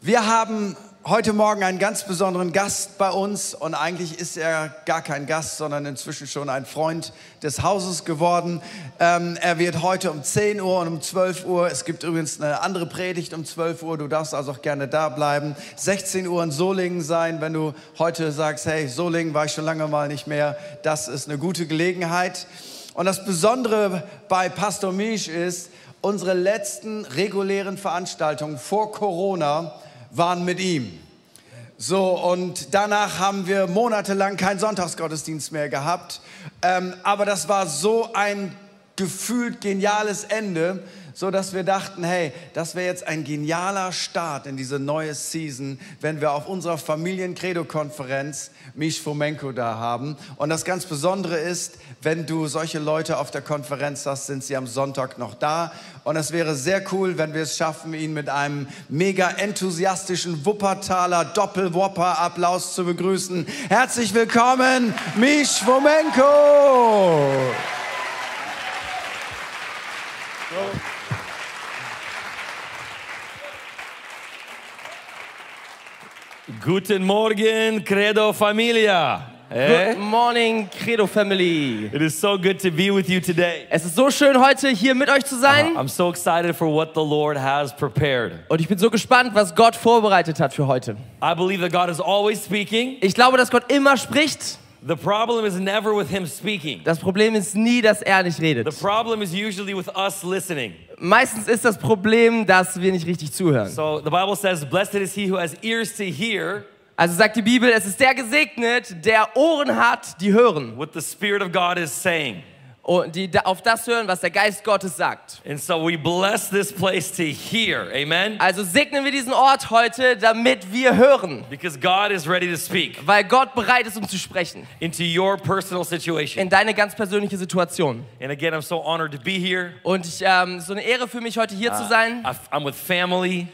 Wir haben heute Morgen einen ganz besonderen Gast bei uns und eigentlich ist er gar kein Gast, sondern inzwischen schon ein Freund des Hauses geworden. Ähm, er wird heute um 10 Uhr und um 12 Uhr, es gibt übrigens eine andere Predigt um 12 Uhr, du darfst also auch gerne da bleiben, 16 Uhr in Solingen sein, wenn du heute sagst, hey, Solingen war ich schon lange mal nicht mehr, das ist eine gute Gelegenheit. Und das Besondere bei Pastor Misch ist, unsere letzten regulären Veranstaltungen vor Corona waren mit ihm. So, und danach haben wir monatelang keinen Sonntagsgottesdienst mehr gehabt. Ähm, aber das war so ein gefühlt geniales Ende, so dass wir dachten, hey, das wäre jetzt ein genialer Start in diese neue Season, wenn wir auf unserer Familien-Credo-Konferenz Mish Fomenko da haben. Und das ganz Besondere ist, wenn du solche Leute auf der Konferenz hast, sind sie am Sonntag noch da. Und es wäre sehr cool, wenn wir es schaffen, ihn mit einem mega enthusiastischen Wuppertaler Doppelwopper-Applaus zu begrüßen. Herzlich willkommen, Mish Fomenko! Guten Morgen, Credo Familia. Eh? Good morning, Credo Family. It is so good to be with you today. Es ist so schön, heute hier mit euch zu sein. I'm so excited for what the Lord has prepared. Und ich bin so gespannt, was Gott vorbereitet hat für heute. I believe that God is always speaking. Ich glaube, dass Gott immer spricht. The problem is never with Him speaking. Das Problem ist nie, dass er nicht The redet. problem is usually with us listening. Meistens ist das Problem, dass wir nicht richtig zuhören. So the Bible says, Blessed is he who has ears to hear Also sagt die Bibel, es ist der gesegnet, der Ohren hat, die hören. what the Spirit of God is saying. Und die auf das hören, was der Geist Gottes sagt. And so we bless this place to hear. Amen? Also segnen wir diesen Ort heute, damit wir hören. Because God is ready to speak Weil Gott bereit ist, um zu sprechen. into your personal situation. In deine ganz persönliche Situation. And again, I'm so honored to be here. Und ich, ähm, so eine Ehre für mich, heute hier zu sein. I'm with family.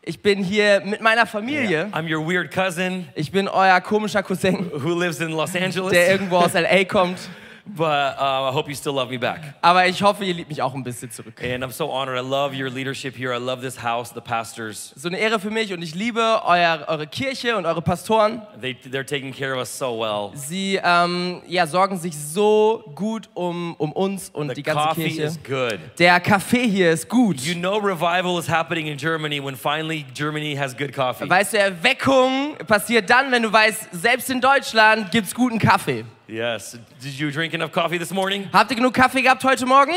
Ich bin hier mit meiner Familie. I'm your weird cousin Ich bin euer komischer Cousin, who lives in Los Angeles. der irgendwo aus L.A. kommt. But uh, I hope you still love me back. Aber ich hoffe, ihr liebt mich auch ein bisschen zurück. And I'm so honored. I love your leadership here. I love this house, the pastors. So eine Ehre für mich und ich liebe euer, eure Kirche und eure Pastoren. They, they're taking care of us so well. Sie ähm, ja, sorgen sich so gut um, um uns und The die ganze coffee Kirche. is good. Der Kaffee hier ist gut. You know, revival is happening in Germany when finally Germany has good coffee. Weißt du, Erweckung passiert dann, wenn du weißt, selbst in Deutschland gibt's guten Kaffee. Yes. Did you drink enough coffee this morning? Habt ihr genug Kaffee gehabt heute Morgen?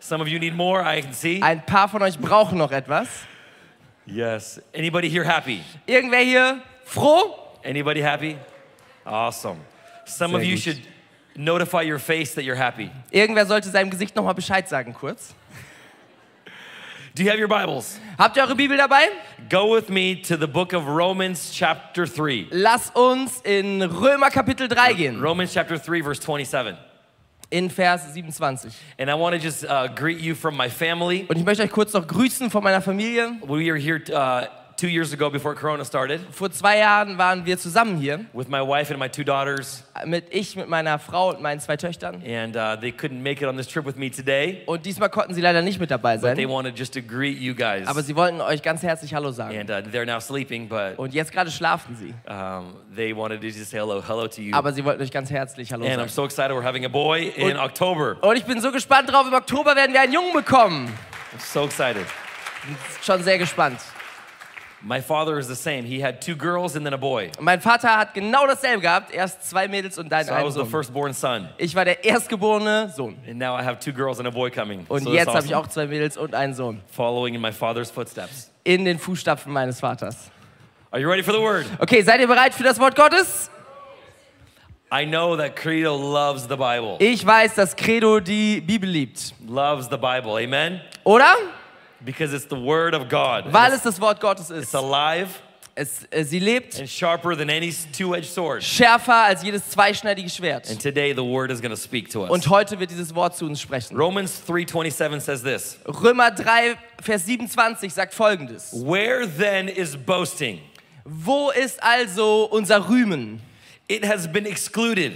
Some of you need more, I can see. Ein paar von euch brauchen noch etwas. Yes. Anybody here happy? Irgendwer hier froh? Anybody happy? Awesome. Some of Sehr you gut. should notify your face that you're happy. Irgendwer sollte seinem Gesicht nochmal Bescheid sagen, kurz. Do you have your Bibles? Habt ihr eure Bibel dabei? Go with me to the book of Romans, chapter 3. Lass uns in Römer Kapitel 3 gehen, Romans chapter 3, verse 27. in Vers 27. And I want to just uh, greet you from my family. Und ich möchte euch kurz noch grüßen von meiner Familie. We are here uh, two years ago before Corona started Vor zwei Jahren waren wir zusammen hier, with my wife and my two daughters, mit ich, mit meiner Frau und meinen zwei Töchtern. and uh, they couldn't make it on this trip with me today. Und diesmal konnten sie leider nicht mit dabei But they sein. wanted just to greet you guys. Aber sie wollten euch ganz herzlich Hallo sagen. And uh, they're now sleeping, but Und jetzt gerade schlafen sie. um, they wanted to just say hello, hello to you. Aber sie wollten euch ganz herzlich Hallo And I'm sagen. so excited. We're having a boy in Und- October. Und ich bin so gespannt drauf, im Oktober werden wir einen Jungen bekommen. I'm so excited. Schon sehr gespannt. My father is the same. He had two girls and then a boy. Mein Vater hat genau dasselbe gehabt. Erst zwei Mädels und dann So I einen was the Sohn. firstborn son. Ich war der erstgeborene Sohn. And now I have two girls and a boy coming. Und so jetzt that's habe ich awesome. auch zwei Mädels und einen Sohn. Following in my father's footsteps. In den Fußstapfen meines Vaters. Are you ready for the word? Okay, seid ihr bereit für das Wort Gottes? I know that Credo loves the Bible. Ich weiß, dass Credo die Bibel liebt. loves the Bible. Amen? Oder? Because it's the word of God. Weil it's, es das Wort Gottes it's ist. alive Es, äh, sie lebt and sharper than any two-edged sword. schärfer als jedes zweischneidige Schwert. And today the word is going to speak to us. Und heute wird dieses Wort zu uns sprechen. Romans 3:27 says this. Römer 3, Vers 27 sagt folgendes. Where then is boasting? Wo ist also unser Rühmen? It has been excluded.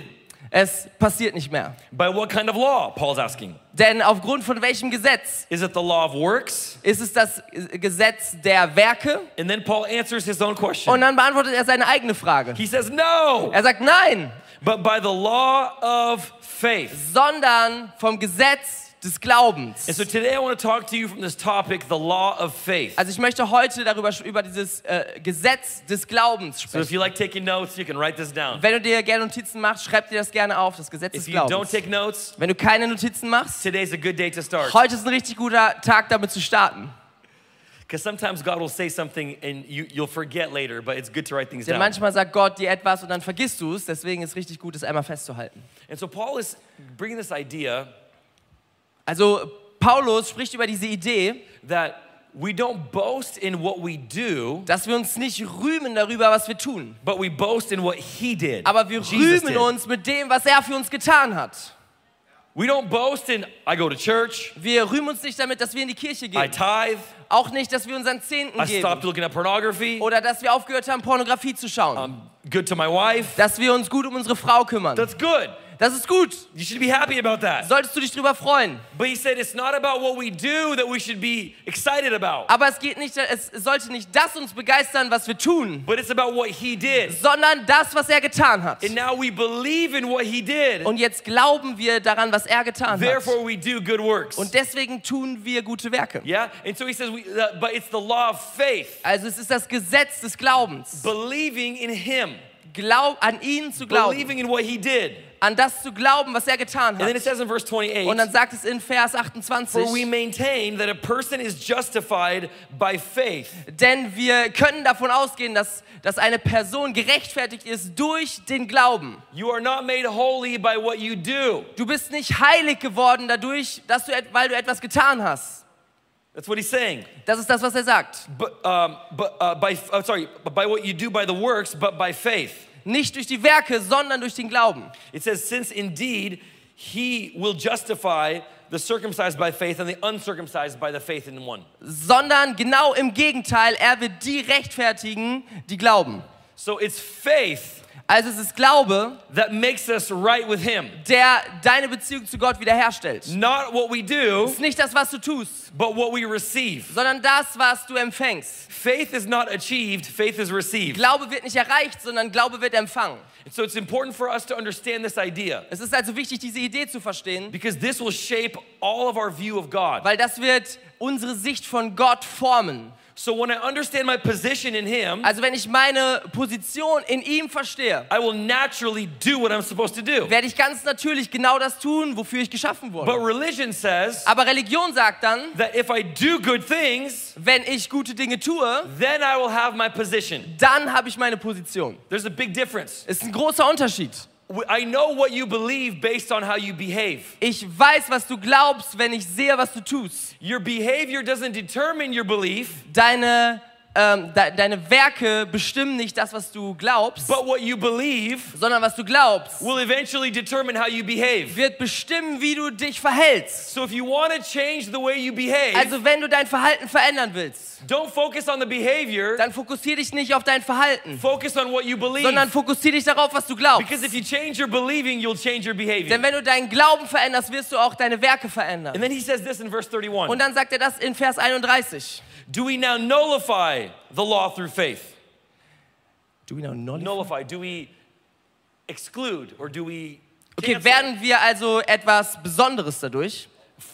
Es passiert nicht mehr. By what kind of law? Paul's asking. Denn aufgrund von welchem Gesetz? Is it the law of works? Ist es das Gesetz der Werke? And then Paul answers his own question. Und dann beantwortet er seine eigene Frage. He says, No, Er sagt nein, but by the law of faith. sondern vom Gesetz des Glaubens. And so today I want to talk to you from this topic, the law of faith. Also ich möchte heute darüber über dieses äh, Gesetz des Glaubens So if sprechen. you like taking notes, you can write this down. Wenn du dir gerne Notizen machst, schreib dir das gerne auf, das Gesetz des If you don't Glaubens. take notes, Wenn du keine Notizen machst, today's a good day to start. heute ist ein richtig guter Tag, damit zu starten. Because sometimes God will say something and you, you'll forget later, but it's good to write things Denn down. manchmal sagt Gott dir etwas und dann vergisst du es, deswegen ist es richtig gut, es einmal festzuhalten. And so Paul is bringing this idea Also Paulus spricht über diese Idee, that we don't boast in what we do, dass wir uns nicht rühmen darüber, was wir tun, but we boast in what he did. aber wir Jesus rühmen did. uns mit dem, was er für uns getan hat. We don't boast in I go to church, Wir rühmen uns nicht damit, dass wir in die Kirche I gehen. tithe, Auch nicht, dass wir unseren Zehnten I stopped geben. looking at pornography, Oder dass wir aufgehört haben, Pornografie zu schauen. I'm good to my wife. Dass wir uns gut um unsere Frau kümmern. That's good. Das ist gut. You should be happy about that. Solltest du dich drüber freuen. But he said it's not about what we do that we should be excited about, Aber es geht nicht, es sollte nicht das uns begeistern, was wir tun, but it's about what he did. sondern das, was er getan hat. And now we believe in what he did. Und jetzt glauben wir daran, was er getan hat. Therefore, we do good works. Und deswegen tun wir gute Werke. Yeah? And so he says, we, uh, but it's the law of faith, Also es ist das Gesetz des Glaubens. believing in him, Glaub, an ihn zu glauben. believing in what he did. An das zu glauben, was er getan And then it hat. says in verse 28, Und dann sagt es in Vers 28, for we maintain that a person is justified by faith. denn wir können davon ausgehen, dass, dass eine Person gerechtfertigt ist durch den Glauben. You are not made holy by what you do. Du bist nicht heilig geworden dadurch, dass du, et- weil du etwas getan hast. That's what he's saying. Das ist das, was er sagt. But, um, but uh, by, uh, sorry, by what you do by the works, but by faith. Nicht durch die Werke, sondern durch den Glauben. It says, since indeed he will justify the circumcised by faith and the uncircumcised by the faith in one. Sondern genau im Gegenteil, er wird die rechtfertigen, die glauben. So it's faith Also es ist Glaube, that makes us right with him. der deine Beziehung zu Gott wiederherstellt. Not what we do, Es ist nicht das, was du tust, but what we receive. sondern das, was du empfängst. Faith is not achieved, faith is received. Glaube wird nicht erreicht, sondern Glaube wird empfangen. So it's important for us to understand this idea Es ist also wichtig, diese Idee zu verstehen, because this will shape all of our view of God. weil das wird unsere Sicht von Gott formen. So when I understand my position in him, Also wenn ich meine Position in ihm verstehe, I will naturally do what I'm supposed to do. werde ich ganz natürlich genau das tun, wofür ich geschaffen But wurde. religion says Aber Religion sagt dann, that if I do good things, wenn ich gute Dinge tue, then I will have my position. dann habe ich meine Position. There's a big difference. Ist ein großer Unterschied. I know what you believe based on how you behave. Ich weiß, was du glaubst, wenn ich sehe, was du tust. Your behavior doesn't determine your belief, Deine, ähm, de deine Werke bestimmen nicht das, was du glaubst, but what you believe sondern was du glaubst, will eventually determine how you behave. wird bestimmen, wie du dich verhältst. So if you want to change the way you behave, Also wenn du dein Verhalten verändern willst, don't focus on the behavior, dann fokussiere dich nicht auf dein Verhalten, focus on what you believe. sondern fokussiere dich darauf, was du glaubst. Because if you change your believing, you'll change your behavior. Denn wenn du deinen Glauben veränderst, wirst du auch deine Werke verändern. And then he says this in verse 31. Und dann sagt er das in Vers 31. Do we now nullify the law through faith? Do we now Nullify. nullify. Do we exclude or do we Okay, werden wir also etwas Besonderes dadurch?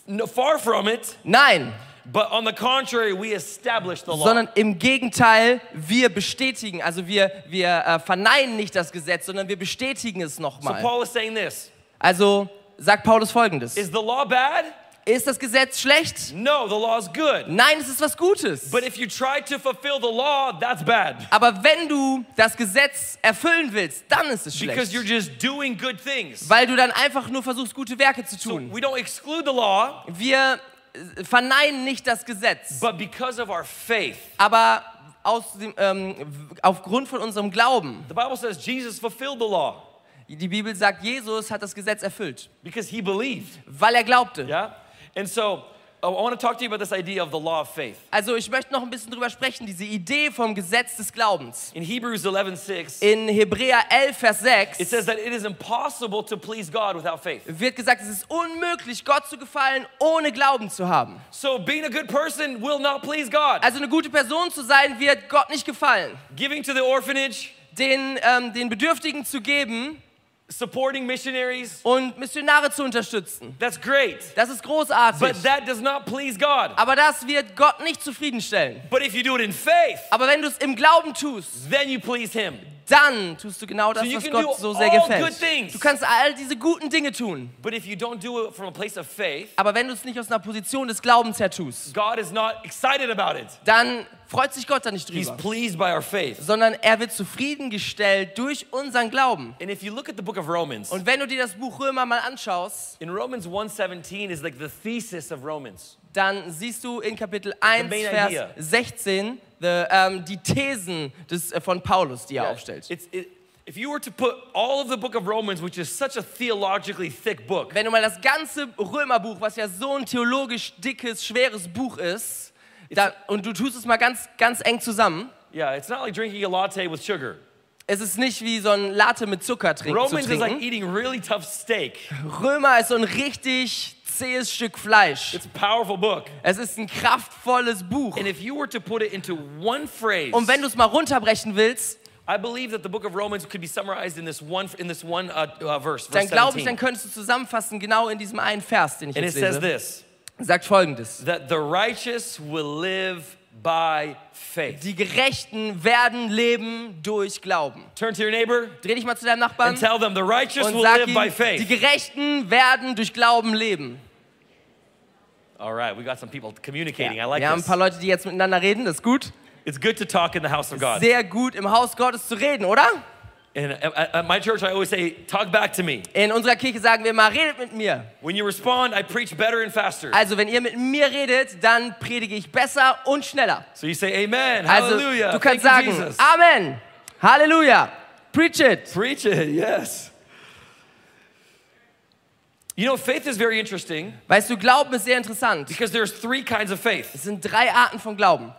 No, far from it, Nein, but on the contrary, we establish the law. sondern im Gegenteil, wir bestätigen, also wir, wir äh, verneinen nicht das Gesetz, sondern wir bestätigen es nochmal. so. Paul is saying this. Also sagt Paulus folgendes. Is the law bad? Ist das Gesetz schlecht? No, the law is good. Nein, es ist was Gutes. But if you try to fulfill the law, that's bad. Aber wenn du das Gesetz erfüllen willst, dann ist es Because you're schlecht. just doing good things. Weil du dann einfach nur versuchst, gute Werke zu So tun. we don't exclude the law, Wir äh, verneinen nicht das Gesetz, but because of our faith. aber aus dem, ähm, aufgrund von unserem Glauben. The Bible says Jesus fulfilled the law Die Bibel sagt, Jesus hat das Gesetz erfüllt, because he believed. weil er glaubte. Yeah? And so I want to talk to you about this idea of the law of faith. Also ich möchte noch ein bisschen drüber sprechen, diese Idee vom Gesetz des Glaubens. In Hebrews 11:6, In Hebräer 11, Vers 6 it says that it is impossible to please God without faith. wird gesagt, es ist unmöglich, Gott zu gefallen, ohne Glauben zu haben. So being a good person will not please God. Also eine gute Person zu sein, wird Gott nicht gefallen. Giving to the orphanage, Den, ähm, den Bedürftigen zu geben supporting missionaries, und Missionare zu unterstützen. that's great. Das ist großartig. But that does not please God. Aber das wird Gott nicht zufriedenstellen. But if you do it in faith, Aber wenn du es im Glauben tust, then you please Him. Dann tust du genau das, So was Gott so sehr gefällt. Du kannst all diese guten Dinge tun. But if you don't do it from a place of faith, Aber wenn du es nicht aus einer Position des Glaubens her tust, God is not excited about it. dann freut sich Gott da nicht drüber. pleased by our faith. Sondern er wird zufriedengestellt durch unseren Glauben. And if you look at the book of Romans, Und wenn du dir das Buch Römer mal anschaust, in Romans 1:17 is like the thesis of Romans. dann siehst du in Kapitel 1, main Vers idea. 16 the, ähm, die Thesen des, äh, von Paulus, die er aufstellt. It's, it, if you were to put all of the book of Romans, which is such a theologically thick book, Wenn du mal das ganze Römerbuch, was ja so ein theologisch dickes, schweres Buch ist, da, und du tust es mal ganz, ganz eng zusammen, yeah, it's not like drinking a latte with sugar. es ist nicht wie so ein Latte mit Zucker trink, zu Romans is like trinken. eating really tough steak. Römer ist so ein richtig zähes Stück Fleisch. It's a powerful book. Es ist ein kraftvolles Buch. And if you were to put it into one phrase, Und wenn du es mal runterbrechen willst, I believe that the book of Romans could be summarized in this one in this one uh, uh, verse, dann glaube ich, 17. dann könntest du zusammenfassen, genau in diesem einen Vers, den ich And it jetzt says lese. this: Sagt folgendes. that the righteous will live by faith. Die Gerechten werden leben durch Glauben. Turn to your neighbor Dreh dich mal zu deinem Nachbarn and tell them the righteous will live ihm, by die faith. Gerechten werden durch Glauben leben. All right, we got some people communicating. I like Wir haben ein this. paar Leute, die jetzt miteinander reden, das ist gut. It's good to talk in the house of God. Sehr gut im Haus Gottes zu reden, oder? And at, at my church, I always say, "Talk back to me." In unserer Kirche sagen wir mal, redet mit mir. When you respond, I preach better and faster. Also wenn ihr mit mir redet, dann predige ich besser und schneller. So you say, "Amen, Also Hallelujah." du Thank kannst you, sagen, Jesus. Amen, Halleluja, preach it. Preach it, yes. You know, faith is very interesting Weißt du, Glauben ist sehr interessant. because there's three kinds of faith. Es sind drei Arten von Glauben.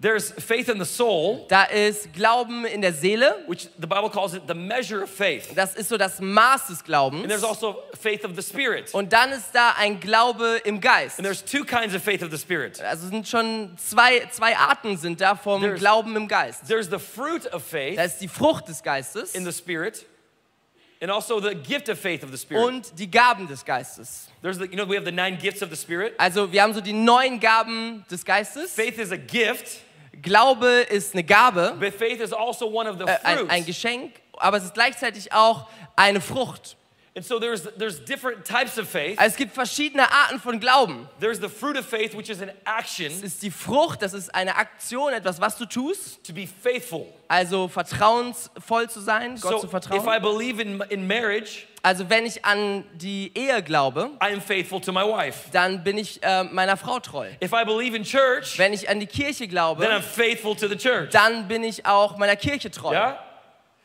There's faith in the soul, Da ist Glauben in der Seele, which the Bible calls it the measure of faith. das ist so das Maß des And Glaubens. there's also faith of the spirit. Und dann ist da ein Glaube im Geist. And there's two kinds of faith of the spirit. Also sind schon zwei, zwei Arten sind da vom There's- Glauben im Geist. There's the fruit of faith Da ist die Frucht des Geistes in the spirit and also the gift of faith of the spirit. und die Gaben des Geistes. There's the, you know, we have the nine gifts of the spirit. Also wir haben so die neun Gaben des Geistes. Faith is a gift, Glaube ist eine Gabe, but faith is also one of the äh, ein, ein fruits. Geschenk, aber es ist gleichzeitig auch eine Frucht. And so there's there's different types of faith. Also es gibt verschiedene Arten von Glauben. There's the fruit of faith, which is an Es action ist die Frucht, das ist eine Aktion, etwas, was du tust. to be faithful. Also vertrauensvoll zu sein, Gott So zu if I vertrauen. believe in, in marriage, Also wenn ich an die Ehe glaube, I am faithful to my wife. dann bin ich äh, meiner Frau treu. If I believe in church, Wenn ich an die Kirche then I'm glaube, faithful to the church. dann bin ich auch meiner Kirche treu. Yeah?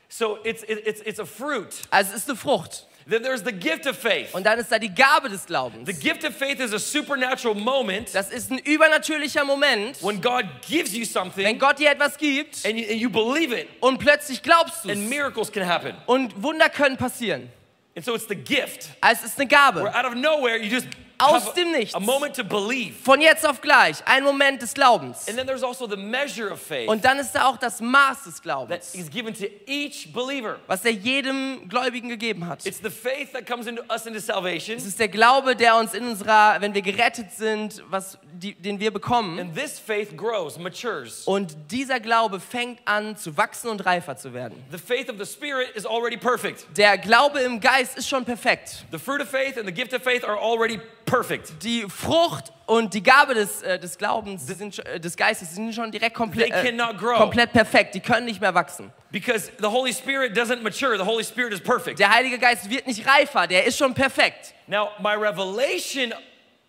So it's, it- it's, it's a fruit. Also es ist eine Frucht. Then there's the gift of faith. Und dann ist da die Gabe des Glaubens. The gift of faith is a supernatural moment Das ist ein übernatürlicher Moment, when God gives you wenn something Gott dir etwas gibt and you, and you believe it und plötzlich glaubst du and es. miracles can happen. Und Wunder können passieren. And so it's the gift Also es ist eine where Gabe. out of nowhere you just Aus dem Nichts. a moment to believe. Von jetzt auf gleich, ein Moment des Glaubens. And then there's also the measure of faith Und dann ist da auch das Maß des Glaubens, is given to each believer. was er jedem Gläubigen gegeben hat. It's the faith that comes into us into salvation. Es ist der Glaube, der uns in unserer, wenn wir gerettet sind, was, die, den wir bekommen. And this faith grows, matures. Und dieser Glaube fängt an zu wachsen und reifer zu werden. The faith of the Spirit is already perfect. Der Glaube im Geist ist schon perfekt. The fruit of faith and the gift of faith are already perfect. Die Frucht und die Gabe des, äh, des Glaubens, sind, äh, des Geistes, sind schon direkt komplett, They äh, komplett perfekt. Die können nicht mehr wachsen. Because the Holy Spirit doesn't mature, the Holy Spirit is perfect. Der Heilige Geist wird nicht reifer, der ist schon perfekt. Now, my revelation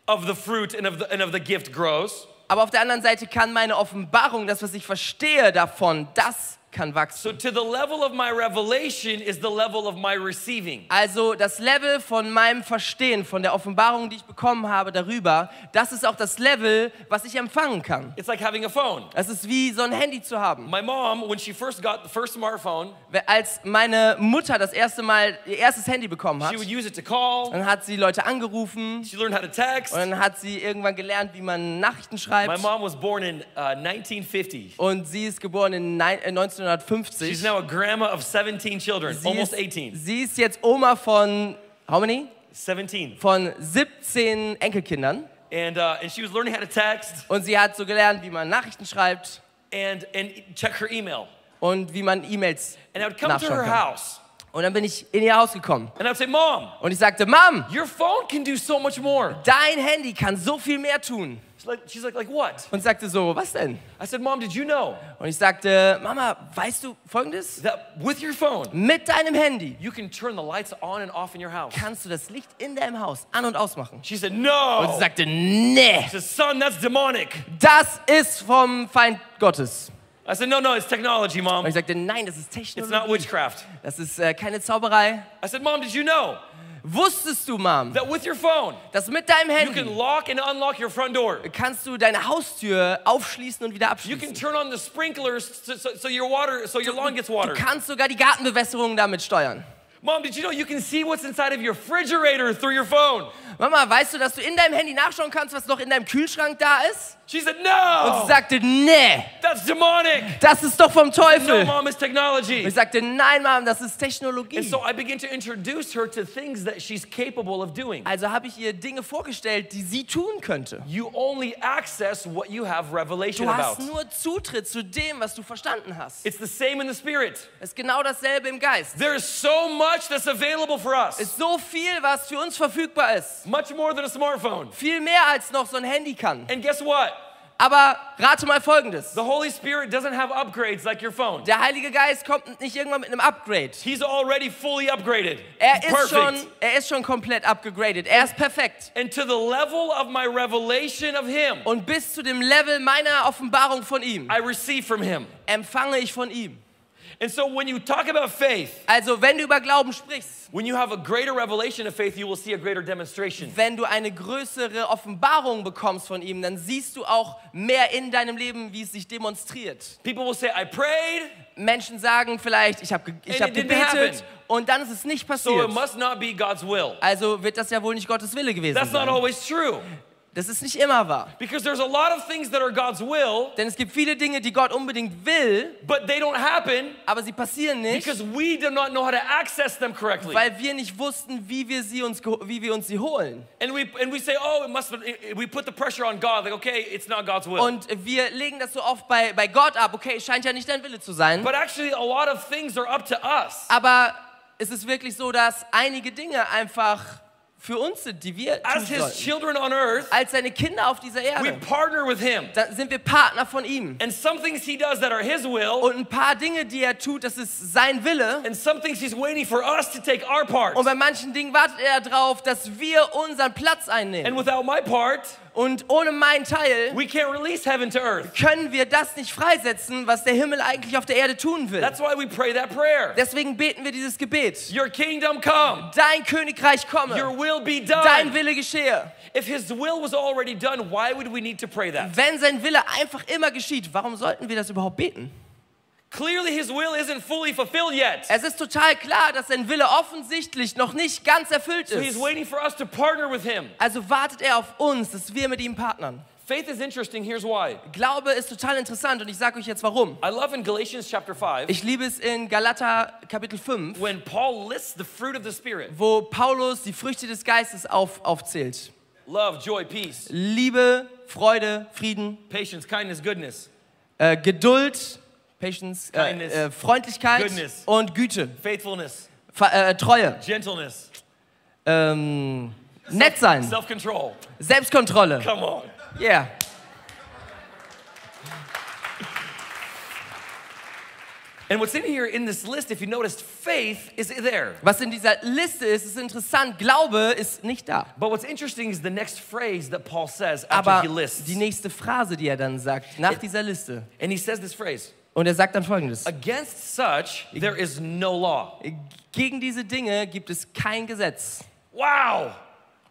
of the fruit and of the, and of the gift grows, Aber auf der anderen Seite kann meine Offenbarung, das, was ich verstehe davon, das kann wachsen. So, to the level of my revelation is the level of my receiving. Also das Level von meinem Verstehen, von der Offenbarung, die ich bekommen habe darüber, das ist auch das Level, was ich empfangen kann. It's like having a phone. Es ist wie so ein Handy zu haben. My mom, when she first got the first smartphone, Als meine Mutter das erste Mal ihr erstes Handy bekommen hat, she would use it to call. dann hat sie Leute angerufen She learned how to text. und dann hat sie irgendwann gelernt, wie man Nachrichten My schreibt. mom was born in uh, 1950. Und sie ist geboren in nein- äh, 1950. She's now a grandma of 17 children, Sie almost ist, 18. sie ist jetzt Oma von, how many? 17. Von 17 Enkelkindern. And, uh, and she was learning how to text Und sie hat so gelernt, wie man Nachrichten schreibt and, and check her email. und wie man E-Mails And I would come to nachschauen her kann. house Und dann bin ich in ihr Haus gekommen. and I would say, Mom, Und ich sagte, Mom, your phone can do so much more. dein Handy kann so viel mehr tun. She's like, like, what? Und sagte so, was denn? I said, Mom, did you know Und ich sagte, Mama, weißt du Folgendes? that with your phone, Mit deinem Handy you can turn the lights on and off in your house? kannst du das Licht in deinem Haus an- und ausmachen. She said, Und No. sie sagte, nee, She said, Son, that's demonic. das ist vom Feind Gottes. I said, No, no, it's technology, Und Mom. ich sagte, nein, das ist It's not Technologie. witchcraft. Das ist äh, keine Zauberei. I said, Mom, did you know Wusstest du, Mom, that with your phone, dass mit deinem you can Handy lock and unlock your front door? kannst du deine Haustür aufschließen und wieder You can abschließen? turn on the sprinklers so, so, so your water, so your lawn gets Du kannst sogar die Gartenbewässerung damit steuern. Mom, did you know you can see what's inside of your refrigerator through your phone? Mama, weißt du, dass du in deinem Handy nachschauen kannst, was noch in deinem Kühlschrank da ist? She said, Und No, sie sagte, nee, that's demonic. das ist doch vom No, Teufel. Mom, it's Und technology. ich sagte, nein, Mom, das ist And Technologie. so I began to introduce her to things that she's capable of doing. Also habe ich ihr Dinge vorgestellt, die sie tun könnte. You only access what you have revelation Du about. hast nur Zutritt zu dem, was du verstanden hast. It's the same in the spirit. Es ist genau dasselbe im Geist. There is so much that's available for us. ist so viel, was für uns verfügbar ist. Much more than a smartphone. Viel mehr als noch so ein Handy kann. And guess what? Aber rate mal Folgendes. The Holy Spirit doesn't have upgrades like your phone. Der Heilige Geist kommt nicht irgendwann mit einem Upgrade. He's already fully upgraded. Er ist, schon, perfect. er ist schon komplett upgegradet. Er ist perfekt. And to the level of my revelation of Him, Und bis zu dem Level meiner Offenbarung von ihm I receive from Him. empfange ich von ihm. And so when you talk about faith, Also wenn du über Glauben sprichst, when you have a greater revelation of faith, you will see a greater demonstration. wenn du eine größere Offenbarung bekommst von ihm, dann siehst du auch mehr in deinem Leben, wie es sich demonstriert. People will say, I prayed, Menschen sagen vielleicht, ich habe ich hab gebetet und dann ist es nicht so passiert. it must not be God's will. Also wird das ja wohl nicht Gottes Wille gewesen That's not sein. always true. Das ist nicht immer wahr. Because there's a lot of things that are God's will, Denn es gibt viele Dinge, die Gott unbedingt will, but they don't happen aber sie passieren nicht, because we do not know how to access them correctly. weil wir nicht wussten, wie wir sie uns, wie wir uns sie holen. And we, and we say, oh, it must we put the pressure on God, like, okay, it's not God's will. Und wir legen das so oft bei, bei Gott ab. Okay, es scheint ja nicht dein Wille zu sein. But actually, a lot of things are up to us. Aber es ist wirklich so, dass einige Dinge einfach für uns sind, die wir tun As His sollten. children on earth, Als seine Kinder auf dieser we Erde. partner with Him. Da sind wir Partner von ihm. And some things He does that are His will, Und ein paar Dinge, die er tut, das ist sein Wille. and some things He's waiting for us to take our part. Und bei manchen Dingen wartet er darauf, dass wir unseren Platz And einnehmen. without my part, Und ohne meinen Teil we can't release heaven to earth. können wir das nicht freisetzen, was der Himmel eigentlich auf der Erde tun will. That's why we pray that prayer. Deswegen beten wir dieses Gebet. Your kingdom come, Dein Königreich your komme, will be dein done. Wille geschehe. If His will was already done, why would we need to pray that? Wenn sein Wille einfach immer geschieht, warum sollten wir das überhaupt beten? Clearly, His will isn't fully fulfilled yet. Es ist total klar, dass sein Wille offensichtlich noch nicht ganz erfüllt So He's ist. waiting for us to partner with Him. Also wartet er auf uns, dass wir mit ihm partnern. Faith is interesting. Here's why. Glaube ist total interessant und ich sage euch jetzt warum. I love in Galatians chapter 5 Ich liebe es in Galater Kapitel 5, when Paul lists the fruit of the Spirit wo Paulus die Früchte des Geistes auf, aufzählt. love, joy, peace, Liebe, Freude, Frieden, patience, kindness, goodness, äh, Geduld, Patience, äh, Kindness, äh, Freundlichkeit Goodness. und Güte, faithfulness, Ver äh, Treue, gentleness, ähm, nett sein, self control. Selbstkontrolle. Come on. Yeah. And what's in here in this list, if you noticed, faith is there. Was in dieser Liste ist, ist interessant. Glaube ist nicht da. But what's interesting is the next phrase that Paul says after Aber he lists. die nächste Phrase, die er dann sagt, nach dieser Liste, And he says this phrase Und er sagt dann folgendes. Against such, there is no law. Gegen diese Dinge gibt es kein Gesetz. Wow.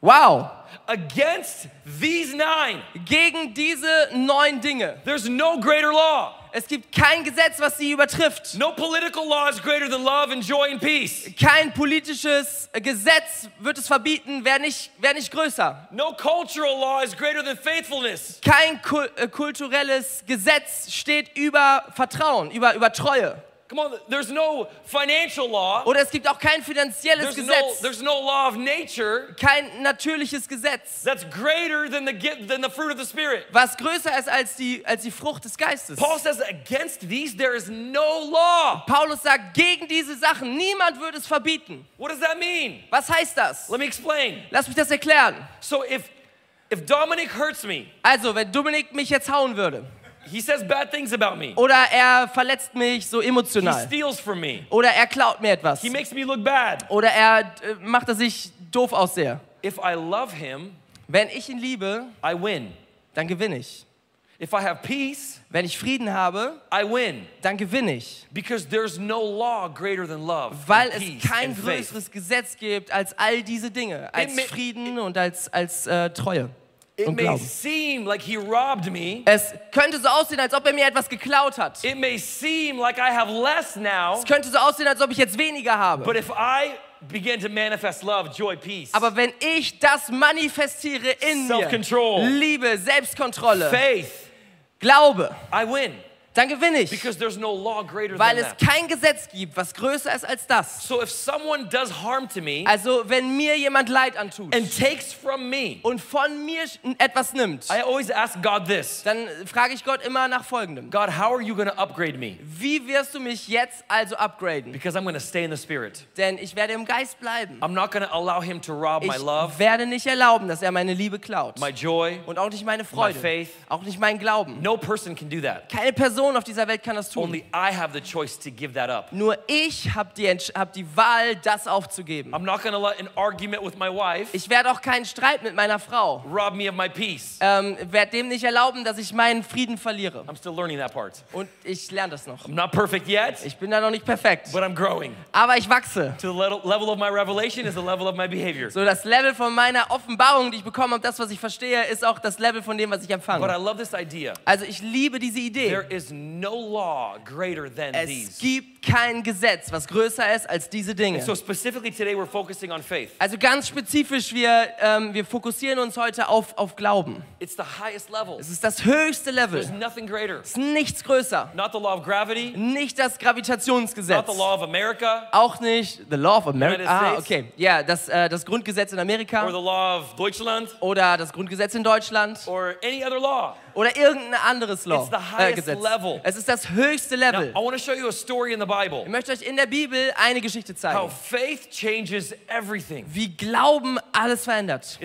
Wow! Against these nine, Gegen diese neun Dinge. there's no greater law. Es gibt kein Gesetz, was sie übertrifft. No political law is greater than love and joy and peace. Kein politisches Gesetz wird es verbieten, wäre nicht, wär nicht größer. No cultural law is greater than faithfulness. Kein kul äh, kulturelles Gesetz steht über Vertrauen, über, über Treue. Come on, there's no financial law. Oder es gibt auch kein finanzielles There's no, Gesetz, there's no law of nature kein natürliches Gesetz, that's greater than the, than the fruit of the Spirit. was größer ist als die, als die Frucht des Geistes. Paul says against these there is no law. Paulus sagt, gegen diese Sachen, niemand würde es verbieten. What does that mean? Was heißt das? Let me explain. Lass mich das erklären. So if if Dominic hurts me, Also, wenn Dominik mich jetzt hauen würde he says bad things about me. oder er verletzt mich so He emotional steals from me. oder er klaut mir etwas He makes me look bad. oder er äh, macht, dass ich doof aussehe. If I love him, Wenn ich ihn liebe, I win. dann gewinne ich. If I have peace, Wenn ich Frieden habe, I win. dann gewinne ich. Because there's no law greater than love. Weil es kein and faith. größeres Gesetz gibt als all diese Dinge, als Frieden und als, als äh, Treue It may seem like he robbed me. Es könnte so aussehen, als ob er mir etwas geklaut hat. It may seem like I have less now. Es könnte so aussehen, als ob ich jetzt weniger habe. But if I begin to manifest love, joy, peace, Aber wenn ich das manifestiere in mir. Liebe, Selbstkontrolle, faith, Glaube, I win. Dann gewinne ich. Because there's no law greater Weil than es kein Gesetz gibt, was größer ist als das. So if someone does harm to me Also wenn mir jemand Leid antut and takes from me, und von mir etwas nimmt, I always ask God this dann frage ich Gott immer nach Folgendem. God, how are you going to upgrade me? Wie wirst du mich jetzt also upgraden? Because I'm going to stay in the Spirit. Denn ich werde im Geist bleiben. I'm not going to allow Him to rob my Ich love, werde nicht erlauben, dass er meine Liebe klaut. my joy. Und auch nicht meine Freude. faith. Auch nicht meinen Glauben. No person can do that. Keine Person auf dieser Welt kann das tun. Only I have the choice to give that up. Nur ich habe die, hab die Wahl, das aufzugeben. I'm not let an argument with my wife Ich werde auch keinen Streit mit meiner Frau. rob me of my peace. Ähm, werde dem nicht erlauben, dass ich meinen Frieden verliere. I'm still learning that part. Und ich lerne das noch. I'm not perfect yet, Ich bin da noch nicht perfekt. but I'm growing. Aber ich wachse. To the le- level of my revelation is the level of my behavior. So das Level von meiner Offenbarung, die ich bekomme, und das, was ich verstehe, ist auch das Level von dem, was ich But I empfange. love this idea. Also ich liebe diese Idee. There is no law greater than Es these. gibt kein Gesetz, was größer ist als diese Dinge. So specifically today we're focusing on faith. Also ganz spezifisch, wir, ähm, wir fokussieren uns heute auf, auf Glauben. It's the highest level. Es ist das höchste There's Level. nothing greater. Es ist nichts größer. Not the law of gravity, Nicht das not Gravitationsgesetz. the law of America, Auch nicht the Law of America. Ah, okay. Ja, das, äh, das Grundgesetz in or Amerika the law of Deutschland, oder das Grundgesetz in Deutschland or any other law. Oder irgendein anderes Law, highest Gesetz. level. Es ist das höchste Now, Level. Bible. Ich möchte euch in der Bibel eine Geschichte zeigen, wie Glauben alles verändert.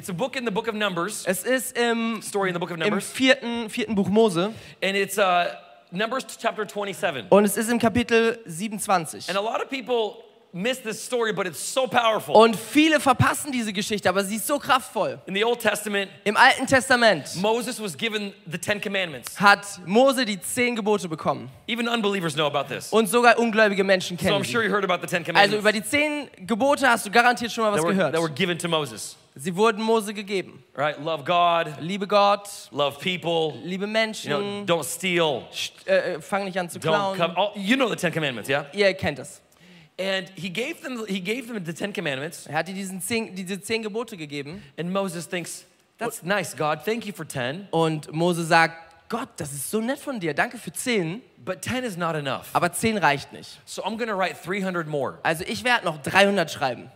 Numbers, Es ist im, of im Numbers, vierten, vierten Buch Mose and it's uh, Numbers chapter 27. und es ist im Kapitel 27. And a lot of people miss this story, but it's so powerful. Und viele verpassen diese Geschichte, aber sie ist so kraftvoll. In the Old Testament, Im Alten Testament Moses was given the Ten Commandments. hat Mose die zehn Gebote bekommen. Even unbelievers know about this. Und sogar ungläubige Menschen So I'm kennen sure you heard about the Ten Also Commandments über die zehn Gebote hast du garantiert schon mal was that, were, that were gehört. given to Moses. Sie wurden Mose gegeben. Right? Love God, Liebe Gott, love people, liebe you know, Menschen, don't steal, st- äh, fang nicht an zu don't klauen. come. All, you know the Ten Commandments, yeah? Ihr kennt das. And he gave them he gave them the Ten Commandments, Er hat dir diesen zehn, diese zehn Gebote gegeben and Moses thinks, That's nice, God. Thank you for 10. und Mose sagt, Gott, das ist so nett von dir, danke für zehn, But 10 is not enough. aber zehn reicht nicht. So I'm to write 300 more. Also ich werde noch 300 schreiben.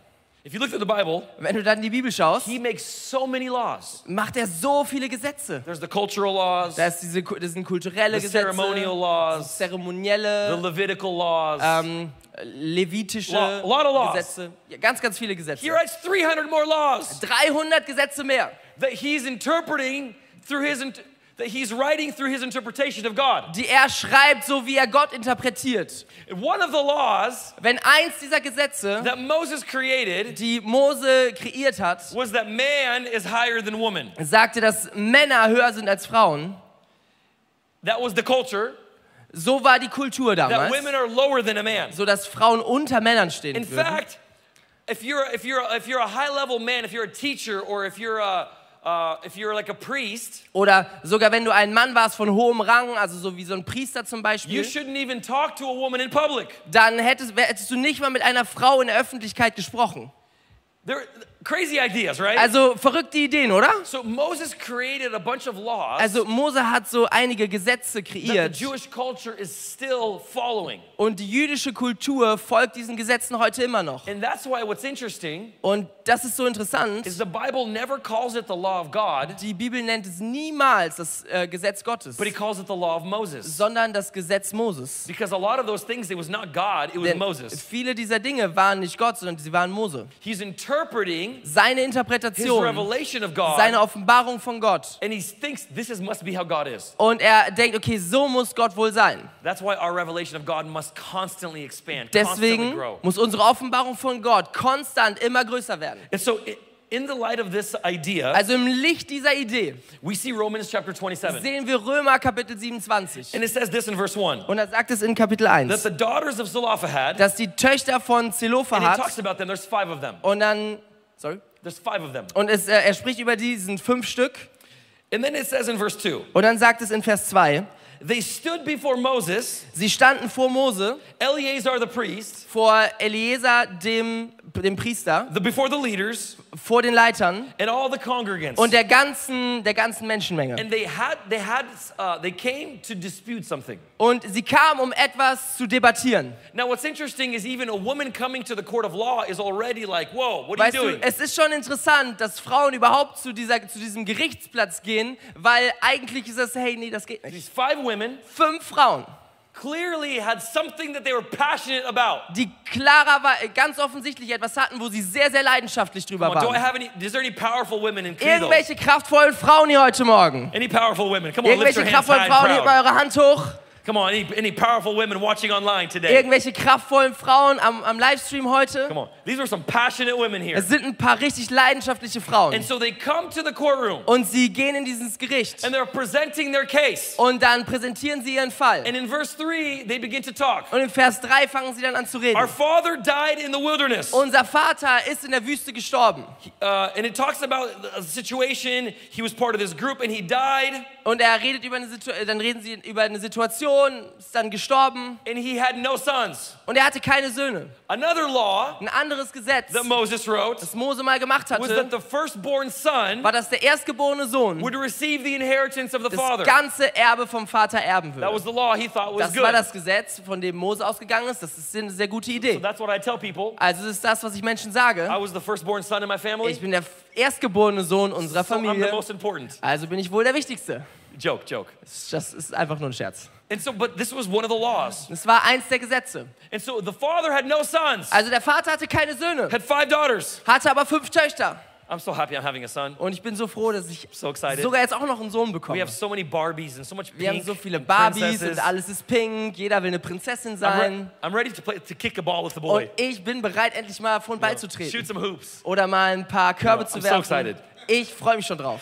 If you look through the Bible, Wenn du dann in die Bibel schaust, he makes so many laws. macht er so viele Gesetze. There's the cultural laws, Da ist diese, das sind kulturelle the Gesetze, ceremonial laws, the zeremonielle, Levitical laws. ähm, levitische Law- a lot of laws. Gesetze. Ja, ganz, ganz viele Gesetze. he writes 300 more laws 300 Gesetze mehr, that he's interpreting through his int- that he's writing through his interpretation of God. die er schreibt, so wie er Gott interpretiert. One of the laws Wenn eins dieser Gesetze, that Moses created die Mose kreiert hat, was that man is higher than woman. sagte, dass Männer höher sind als Frauen, That was the culture. So war die Kultur that damals, women are lower than a man. so dass Frauen unter Männern stehen In würden. fact, if you're if you're if you're a high level man, if you're a teacher, or if you're a uh, if you're like a priest, Oder sogar wenn du ein Mann warst von hohem Rang, also so wie so ein Priester zum you Beispiel, shouldn't even talk to a woman in public. dann hättest, hättest du nicht mal mit einer Frau in der Öffentlichkeit gesprochen. They're crazy ideas, right? Also verrückte Ideen, oder? so Moses created a bunch of laws Also Mose hat so einige Gesetze that the kreiert Jewish culture is still following. und die jüdische Kultur folgt diesen Gesetzen heute immer noch. And that's why what's interesting Und das ist so interessant. is the Bible never calls it the law of God, Die Bibel nennt es niemals das äh, Gesetz Gottes, but he calls it the law of Moses. sondern das Gesetz Moses. Because a lot of those things, it was not God, it was Denn Moses. viele dieser Dinge waren nicht Gott, sondern sie waren Mose. He's interpreting Seine Interpretation, seine Offenbarung von Gott. and he thinks this is, must be how God is. Und er denkt, okay, so muss Gott wohl sein. That's why our revelation of God must constantly expand, constantly Deswegen grow. muss unsere Offenbarung von Gott konstant immer größer werden. And in the light of this idea, Also im Licht dieser Idee we see Romans chapter 27. sehen wir Römer Kapitel 27. And it says this in verse 1 Und da sagt es in Kapitel that 1, the daughters of Zelophehad, dass die Töchter von and he Zelophehad talks about them, there's five of them. und dann, sorry, There's five of them. und es, äh, er spricht über die, sind fünf Stück. And then it says in verse 2 Und dann sagt es in Vers 2, they stood before Moses, sie standen vor Mose, Eleazar the priest, vor Eliezer, dem, dem Priester, the, before the leaders, vor den Leitern and all the congregants. und der ganzen, der ganzen Menschenmenge. and they had, they had, uh, they came to dispute something. Und sie kamen, um etwas zu debattieren. Now, what's interesting is even a woman coming to the court of law is already like, whoa, what are Weißt you du, doing? es ist schon interessant, dass Frauen überhaupt zu, dieser, zu diesem Gerichtsplatz gehen, weil eigentlich ist es, hey, nee, das geht nicht. These five women Fünf Frauen, clearly had something that they were passionate about. die klarer war, ganz offensichtlich etwas hatten, wo sie sehr, sehr leidenschaftlich drüber Come on, do I waren. have any, is there any powerful women in Credo? Irgendwelche kraftvollen Frauen hier heute Morgen. Any powerful women? Come on, lift Irgendwelche your hands kraftvollen Frauen, hebt proud. mal eure Hand hoch. Come on, any, any powerful women watching online today? Irgendwelche kraftvollen Frauen am, am Livestream heute. Come on, these are some passionate women here. Es sind ein paar richtig leidenschaftliche Frauen. And so they come to the courtroom Und sie gehen in dieses Gericht. and they're presenting their case. Und dann präsentieren sie ihren Fall. And in verse 3, they begin to talk. Und in Vers 3 fangen sie dann an zu reden. Our father died in the wilderness. Unser Vater ist in der Wüste gestorben. Uh, and it talks about a situation. He was part of this group and he died. Und er redet über eine Situation, dann reden sie über eine Situation, ist dann gestorben And he had no sons. und er hatte keine Söhne. Another law Ein anderes Gesetz, that Moses wrote das Mose mal gemacht was that hatte, the firstborn son war, dass der erstgeborene Sohn would receive the inheritance of the das father. ganze Erbe vom Vater erben That was würde. the law he thought was Das war good. das Gesetz, von dem Mose ausgegangen ist. Das ist eine sehr gute So Idee. that's what I tell people. Also das ist das, was ich Menschen sage. I was the firstborn son in my family. Ich bin der erstgeborene Sohn unserer So I'm the Familie. most important. Also bin ich wohl der Wichtigste. Joke, joke. Das ist einfach nur ein Scherz. And so, but this was one of the laws. Das war eins der Gesetze. And so the father had no sons, Also der Vater hatte keine Söhne, had five daughters. hatte aber fünf Töchter. I'm so happy I'm having a son. Und ich bin so froh, dass ich So sogar jetzt auch noch einen Sohn We bekomme. have so many Barbies and so much pink. Wir haben so viele Barbies princesses. und alles ist pink. Jeder will eine Prinzessin I'm, re- sein. I'm ready to play to kick a ball with the Und boy. ich bin bereit, endlich mal vor den Ball zu Shoot treten. some hoops. Oder mal ein paar Körbe Yeah, zu I'm so werfen. excited. Ich freue mich schon drauf.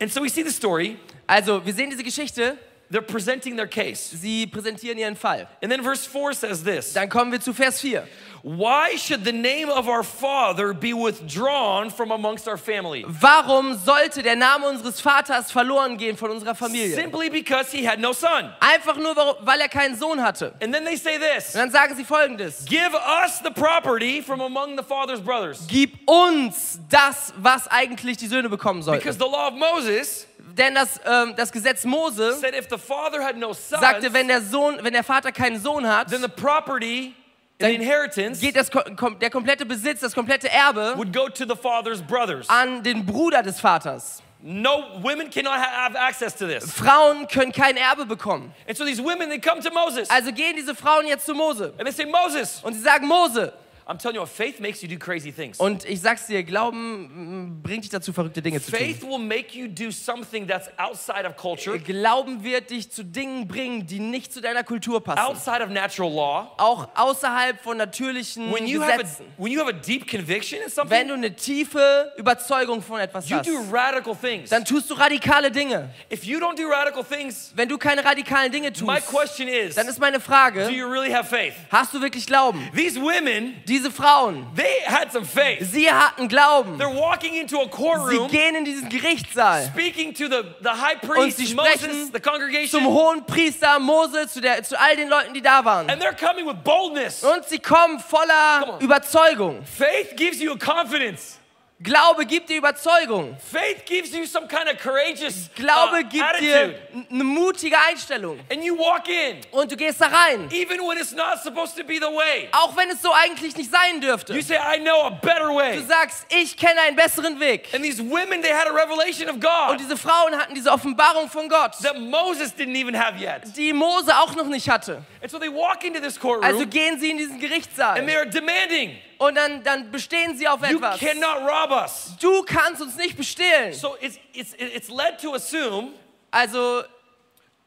And so we see the story. Also, wir sehen diese Geschichte. They're presenting their case. Sie präsentieren ihren Fall. And then verse 4 says this Dann kommen wir zu Vers 4. Why should the name of our father be withdrawn from amongst our family? Warum sollte der Name unseres Vaters verloren gehen von unserer Familie? Simply because he had no son. Einfach nur, weil er keinen Sohn hatte. And then they say this Und dann sagen sie folgendes. Give us the property from among the father's brothers. Gib uns das, was eigentlich die Söhne bekommen sollten. Because the law of Moses Denn das, ähm, das Gesetz Mose said if the father had no sons, sagte, wenn der, Sohn, wenn der Vater keinen Sohn hat, then the property, Dann the inheritance, geht das, der komplette Besitz, das komplette Erbe would go to the father's brothers. an den Bruder des Vaters. No, women cannot ha- have access to this. Frauen können kein Erbe bekommen. And so these women, they come to Moses Also gehen diese Frauen jetzt zu Mose and they say, Moses, und sie sagen, Mose, I'm telling you faith makes you do crazy things. Und ich sag's dir, Glauben mm, bringt dich dazu, verrückte Dinge zu tun. Faith will make you do something that's outside of culture, Glauben wird dich zu Dingen bringen, die nicht zu deiner Kultur passen. outside of natural law. Auch außerhalb von natürlichen When you have a, Gesetzen. when you have a deep conviction in Wenn something, du eine tiefe Überzeugung von etwas you hast, do radical things. dann tust du radikale Dinge. If you don't do radical things, Wenn du keine radikalen Dinge tust, my question is, dann ist meine do Frage, you really have faith? hast du wirklich Glauben? These women, Diese Frauen, they had some faith. sie hatten Glauben. They're walking into a Sie courtroom, gehen in diesen Gerichtssaal speaking to the, the high und sie priest, Moses, sprechen the zum congregation, hohen Priester Mose, zu, der, zu all den Leuten, die da waren. and they're coming with boldness. Und sie kommen voller. Überzeugung. Faith gives you a confidence. Glaube gibt dir Überzeugung. Faith gives you some kind of courageous Glaube uh, gibt attitude. dir eine mutige Einstellung. And you walk in, Und du gehst da rein. even when it's not supposed to be the way. Auch wenn es so eigentlich nicht sein dürfte. You say, I know a better Du way. sagst, ich kenne einen besseren Weg. And these women, they had a revelation of Und God diese Frauen hatten diese Offenbarung von Gott, that Moses didn't even have yet. die Mose auch noch nicht hatte. And so they walk into this Also courtroom gehen sie in diesen and Gerichtssaal. they are demanding, Und dann, dann bestehen sie auf you etwas. cannot rob us. Du kannst uns nicht bestehlen. So it's, it's, it's led to assume Also,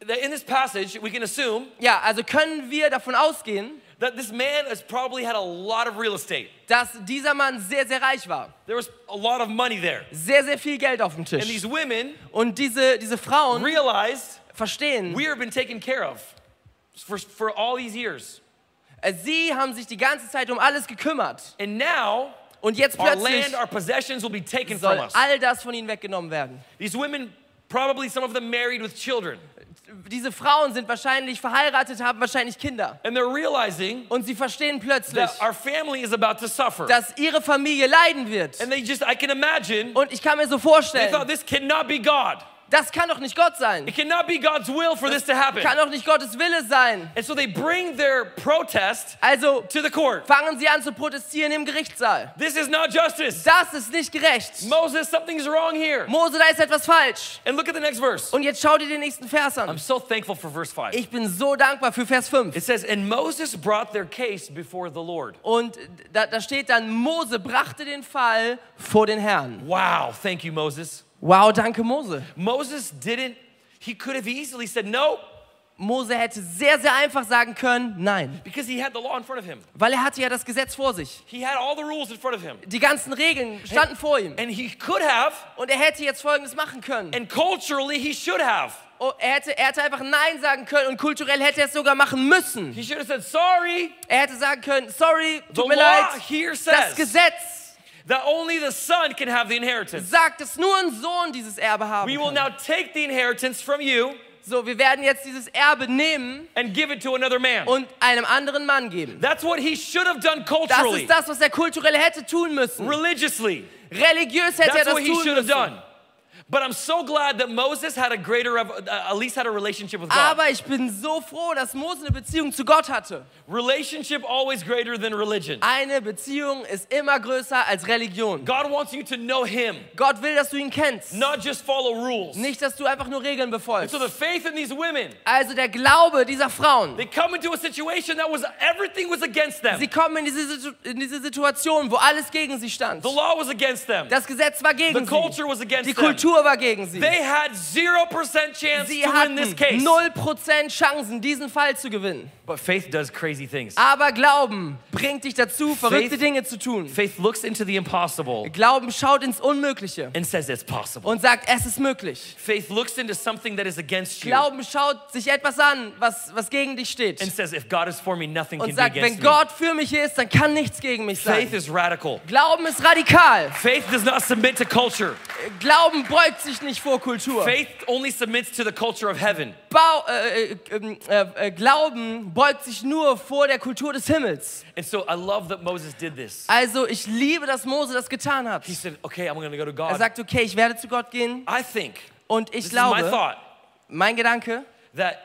that in this passage, we can assume ja, also können wir davon ausgehen, that this man has probably had a lot of real estate. dass dieser Mann sehr, sehr reich war. There was a lot of money there. Sehr, sehr viel Geld auf dem And Tisch. these women Und diese, diese Frauen realized verstehen, we have been taken care of for, for all these years. Äh, sie haben sich die ganze Zeit um alles gekümmert. And now, Und jetzt our plötzlich land, our possessions will be taken from soll us. all das von ihnen weggenommen werden. These women, probably some of them married with children. Diese Frauen sind wahrscheinlich verheiratet, haben wahrscheinlich Kinder. And they're realizing Und sie verstehen plötzlich, that our family is about to suffer. dass ihre Familie leiden wird. And they just, I can imagine, Und ich kann mir so they vorstellen, thought this cannot be God. Das kann doch nicht Gott sein. It cannot be God's will for this to happen. Kann doch nicht Gottes Wille sein. And so they bring their protest Also to the court. fangen sie an zu protestieren im Gerichtssaal. This is not justice. Das ist nicht gerecht. Moses, something's wrong here. Mose, da ist etwas falsch. And look at the next verse. Und jetzt schau dir den nächsten Vers I'm an. so thankful for verse 5. Ich bin so dankbar für Vers 5. It says, And Moses brought their case before the Lord. Und da, da steht dann, Mose brachte den Fall vor den Herrn. Wow, thank you, Moses. Wow, danke Mose. Moses didn't, he could have easily said no Mose hätte sehr, sehr einfach sagen können, nein. because he had the law in front of him. Weil er hatte ja das Gesetz vor sich. He had all the rules in front of him. Die ganzen Regeln standen vor ihm. And he could have, Und er hätte jetzt Folgendes machen können. and culturally he should have. Oh, er, hätte, er hätte einfach Nein sagen können und kulturell hätte er es sogar machen müssen. He should have said, Sorry, Er hätte sagen können, sorry, the tut mir leid. here Das Gesetz that only the son can have the inheritance. sagt, dass nur ein Sohn dieses Erbe haben We will kann. now take the inheritance from you So, wir werden jetzt dieses Erbe nehmen and give it to another man. und einem anderen Mann geben. That's what he should have done Das culturally, ist das, was er kulturell hätte tun müssen. religiously. Religiös hätte er That's das what he tun should have müssen. done. But I'm so glad that Moses had a greater, uh, at least had a relationship with God. Aber ich bin so froh, dass Mose eine Beziehung zu Gott hatte. Relationship always greater than religion. Eine Beziehung ist immer größer als Religion. God wants you to know Him, Gott will, dass du ihn kennst. not just follow rules. Nicht, dass du einfach nur Regeln befolgst. So the faith in these women, Also der Glaube dieser Frauen. they come into a situation that was everything was against them. Sie kommen in diese, in diese Situation, wo alles gegen sie stand. The law was against them. Das Gesetz war The gegen culture sie. was against Die. Kultur war gegen sie. They had 0% chance Sie to win this hatten case. 0% Chancen, diesen Fall zu gewinnen. But faith does crazy things. Aber Glauben bringt dich dazu, verrückte Dinge zu tun. Faith looks into the impossible Glauben schaut ins Unmögliche and says it's possible. und sagt, es ist möglich. Faith looks into something that is against you Glauben schaut sich etwas an, was, was gegen dich steht. and says, if God is for me, nothing can Und be sagt, wenn against me. Gott für mich ist, dann kann nichts gegen mich Faith sein. is radical. Glauben ist radikal. Faith does not submit to culture. Glauben beugt sich nicht vor Kultur. Faith only submits to the culture of heaven. Bau, äh, äh, äh, äh, Glauben beugt sich nur vor der Kultur des Himmels. And so I love that Moses did this. Also ich liebe, dass Mose das getan hat. He said, okay, I'm going to go to Er God. sagt, okay, ich werde zu Gott gehen I think, und ich is my glaube, thought, mein Gedanke, that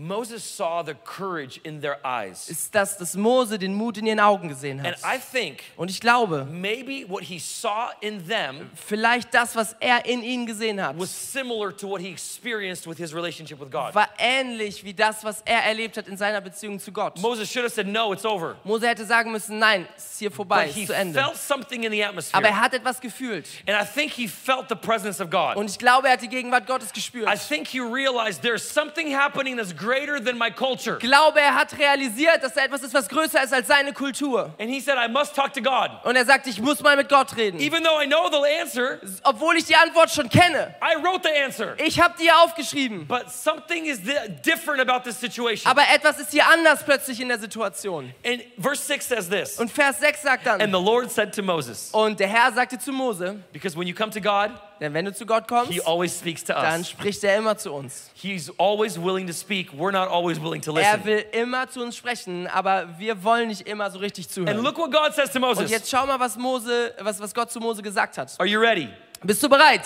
Moses saw the courage in their eyes. ist, dass das Mose den Mut in ihren Augen gesehen And hat. I think Und ich glaube, maybe what he saw in them vielleicht das, was er in ihnen gesehen hat, was similar to what he experienced with his relationship with God. war ähnlich wie das, was er erlebt hat in seiner Beziehung zu Gott. Moses should have said, No, it's over. Mose hätte sagen müssen, nein, es ist hier vorbei, But es he ist zu Ende. felt something in the Aber atmosphere. er hat etwas gefühlt. And I think he felt the presence of God. Und ich glaube, er hat die Gegenwart Gottes gespürt. I think he realized there's something happening that's greater than my culture. Glaube, er hat realisiert, dass da etwas ist, was größer ist als seine Kultur. And he said, I must talk to God. Und er sagt, ich muss mal mit Gott reden. Even though I know the answer, Obwohl ich die Antwort schon kenne. I wrote the answer. Ich habe die aufgeschrieben. But something is di- different about this situation. Aber etwas ist hier anders plötzlich in der Situation. And verse 6 says this Und Vers 6 sagt And dann, the Lord said to Moses, und der Herr sagte zu Mose, Because when you come to God, denn wenn du zu Gott kommst, He always speaks to dann us. spricht er immer zu uns. He's always willing to speak. We're not always willing to Er listen. will immer zu uns sprechen, aber wir wollen nicht immer so richtig And zuhören. look what God says to Und Moses. jetzt schau mal, was, Mose, was, was Gott zu Mose gesagt hat. Are you ready? Bist du bereit?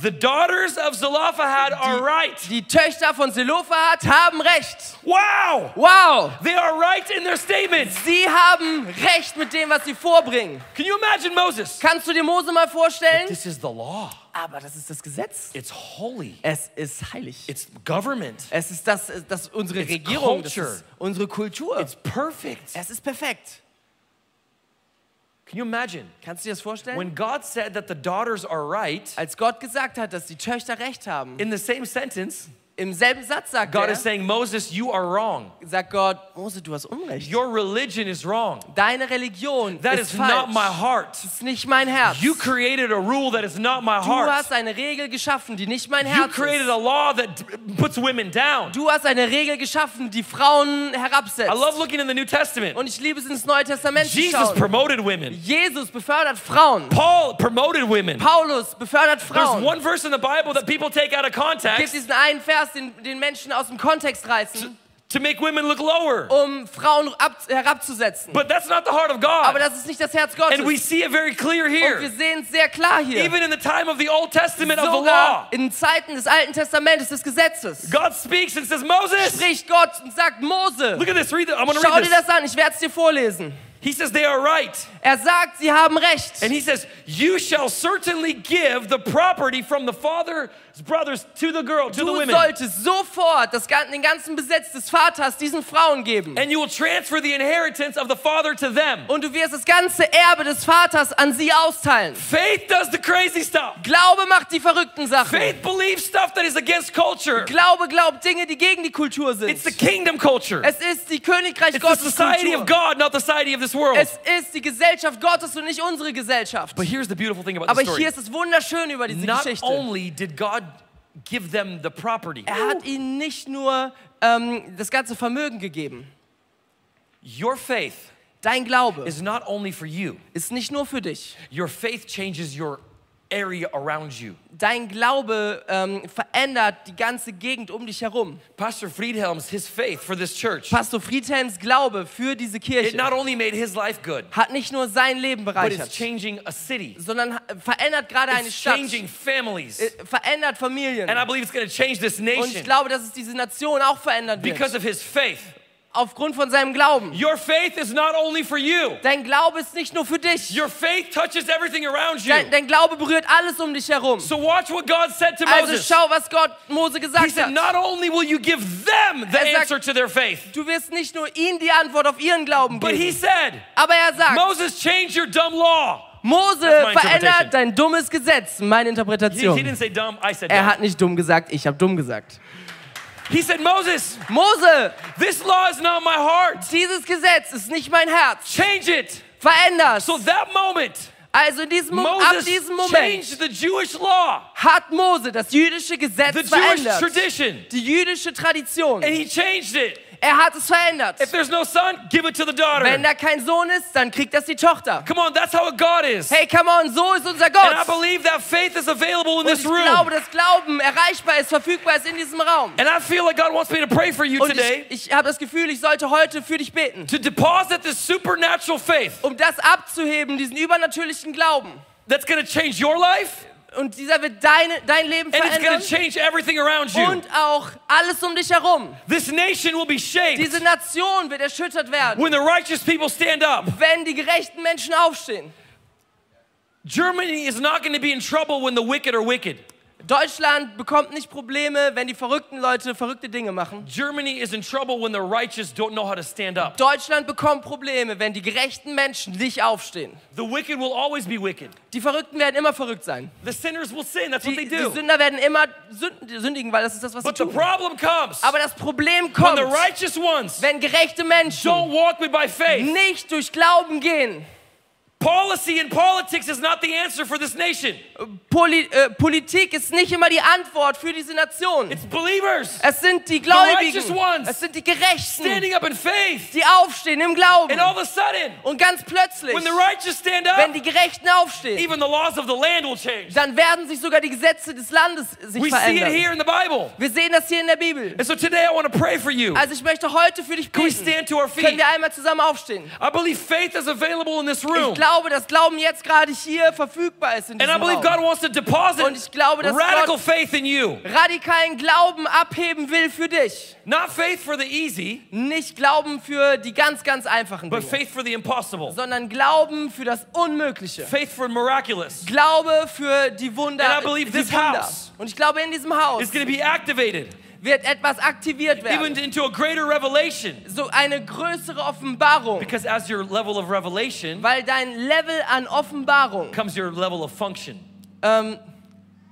The daughters of Zelophehad are right. Die Töchter von Zelophehad haben recht. Wow! Wow! They are right in their statements. Sie haben recht mit dem, was sie vorbringen. Can you imagine Moses? Kannst du dir Mose mal vorstellen? This is the law. Aber das ist das Gesetz. It's holy. Es ist heilig. It's government. Es ist das, das unsere It's Regierung, das ist unsere Kultur. It's perfect. Es ist perfekt. Can you imagine? Kannst du dir das vorstellen? When God said that the daughters are right, Als Gott gesagt hat, dass die Töchter recht haben, in the same sentence, im selben Satz sagt God er, is saying, Moses, you are wrong. sagt Gott, Mose, du hast Unrecht. Your religion is wrong. Deine Religion That ist is falsch. not my heart. Das ist nicht mein Herz. You created a rule that is not my Du heart. hast eine Regel geschaffen, die nicht mein You Herz created ist. a law that puts women down. Du hast eine Regel geschaffen, die Frauen herabsetzt. I love looking in the New Testament. Und ich liebe es, ins Neue Testament zu Jesus schauen. promoted women. Jesus befördert Frauen. Paul promoted women. Paulus befördert There's Frauen. one verse in the Bible that people take out of Es gibt context diesen einen Vers, den, den Menschen aus dem Kontext reißen, to make women look lower. um Frauen ab, herabzusetzen. But that's not the heart of God. Aber das ist nicht das Herz Gottes. And we see it very clear here. Und wir sehen es sehr klar hier. Even in the time of the Old Testament of the law, in Zeiten des Alten Testamentes des Gesetzes God speaks and says, Moses, spricht Gott und sagt, Mose, look at this. Read the, I'm going to schau read dir das an, ich werde es dir vorlesen. He says they are right. Er sagt, sie haben recht. And he says, You shall certainly give the property from the father's brothers to the girl, to the Du women. solltest sofort das, den ganzen Besitz des Vaters diesen Frauen geben. And you will transfer the inheritance of the father to them. Und du wirst das ganze Erbe des Vaters an sie austeilen. Faith does the crazy stuff. Glaube macht die verrückten Sachen. Faith believes stuff that is against culture. Glaube glaubt Dinge, die gegen die Kultur sind. It's the kingdom culture. Es ist die Königreich It's the Gottes society of. God, not the society of this world. Es ist die Gesellschaft Gottes und nicht unsere Gesellschaft. But here's the beautiful thing about Aber the hier ist es wunderschön über diese Not Geschichte. only did God give them the property, Er hat ihnen nicht nur ähm, das ganze Vermögen gegeben. your faith Dein Glaube is not only for you. ist nicht nur für dich. Your faith changes your area around you. Dein Glaube ähm, verändert die ganze Gegend um dich herum. Pastor Friedhelm's his faith for this church. Pastor Friedhelms Glaube für diese It Kirche not only made his life good, hat nicht nur sein Leben but it's bereichert, changing a city. sondern verändert gerade eine Stadt, changing families. äh, verändert Familien. And I believe it's going to change this Und ich nation glaube, dass es diese Nation auch verändern because wird. of his faith. Aufgrund von seinem Glauben. Your faith is not only for you. Dein Glaube ist nicht nur für dich. Your faith touches everything around you. Dein, dein Glaube berührt alles um dich herum. So watch what God said to Also Moses. schau, was Gott Mose He gesagt said, hat. not only will you give them the Er sagt- answer to their faith, Du wirst nicht nur ihnen die Antwort auf ihren Glauben but he geben. said, Aber er sagt, Moses, change your dumb law. Mose verändert dein dummes Gesetz. Meine He, he Interpretation. didn't say dumb, Er hat nicht dumm gesagt, ich habe dumm gesagt. He said, Moses, Mose, this law is not my heart. dieses Gesetz ist nicht mein Herz. Change it. Verändert. So that moment, Also in diesem, Mo- ab Moses diesem Moment changed the Jewish law, hat Mose das jüdische Gesetz the Jewish verändert. tradition, Die jüdische Tradition. and he changed it. Er hat es verändert. If there's no son, give it to the daughter. Wenn da kein Sohn ist, dann kriegt das die Tochter. Come on, that's how God is. Hey, come on, so ist unser And I Gott. believe that faith is available in Und this ich room. glaube, dass Glauben erreichbar ist, verfügbar ist in diesem Raum. And I feel like God wants me to pray for you Und today ich, ich habe das Gefühl, ich sollte heute für dich beten, to deposit this supernatural faith um das abzuheben, diesen übernatürlichen Glauben, that's going to change your life, Und dieser wird deine, dein Leben And it's going verändern to change everything around you. und auch alles um dich herum. This nation will be shaped Diese Nation wird erschüttert werden, when the righteous people stand up. wenn die gerechten Menschen aufstehen. Germany is not going to be in trouble when the wicked are wicked. Deutschland bekommt nicht Probleme, wenn die verrückten Leute verrückte Dinge machen. Germany is in trouble when the righteous don't know how to stand up. Deutschland bekommt Probleme, wenn die gerechten Menschen nicht aufstehen. The wicked will always be wicked. Die Verrückten werden immer verrückt sein. The sinners will sin. That's what Die, they die. Sünder werden immer sünd- sündigen, weil das ist das, was sie But the tun. problem comes Aber das Problem when kommt, the righteous ones wenn gerechte Menschen don't walk me by faith. nicht durch Glauben gehen. Policy and politics is not the answer for this nation. Poli äh, Politik ist nicht immer die Antwort für diese Nation. It's believers Es sind die righteous Gläubigen, ones es sind die Gerechten, standing up in faith. die aufstehen im Glauben. And all of a sudden, Und ganz plötzlich, when the righteous stand wenn up, die Gerechten aufstehen, even the laws of the land will change. dann werden sich sogar die Gesetze des Landes sich We see it verändern. here in the Bible. Wir sehen das hier in der Bibel. And so today I want to pray for you. Also ich möchte heute für dich Can we beten. stand to our Können feet? wir einmal zusammen aufstehen? I believe faith is available in this Ich room. Glaube, dass Glauben jetzt gerade hier verfügbar ist in And I believe. God wants to deposit Und ich glaube, dass radical Gott faith in you. radikalen Glauben abheben will für dich. Not faith for the easy, Nicht Glauben für die ganz, ganz einfachen but Dinge, faith for the impossible. sondern Glauben für das Unmögliche. Faith for miraculous. Glaube für die Wunder. And I believe this Wunder. house Und ich glaube, in diesem Haus It's going to be activated wird etwas aktiviert even werden. into a greater revelation. So eine größere Offenbarung. Because as your level of revelation Weil dein Level an Offenbarung, comes your level of function, ähm,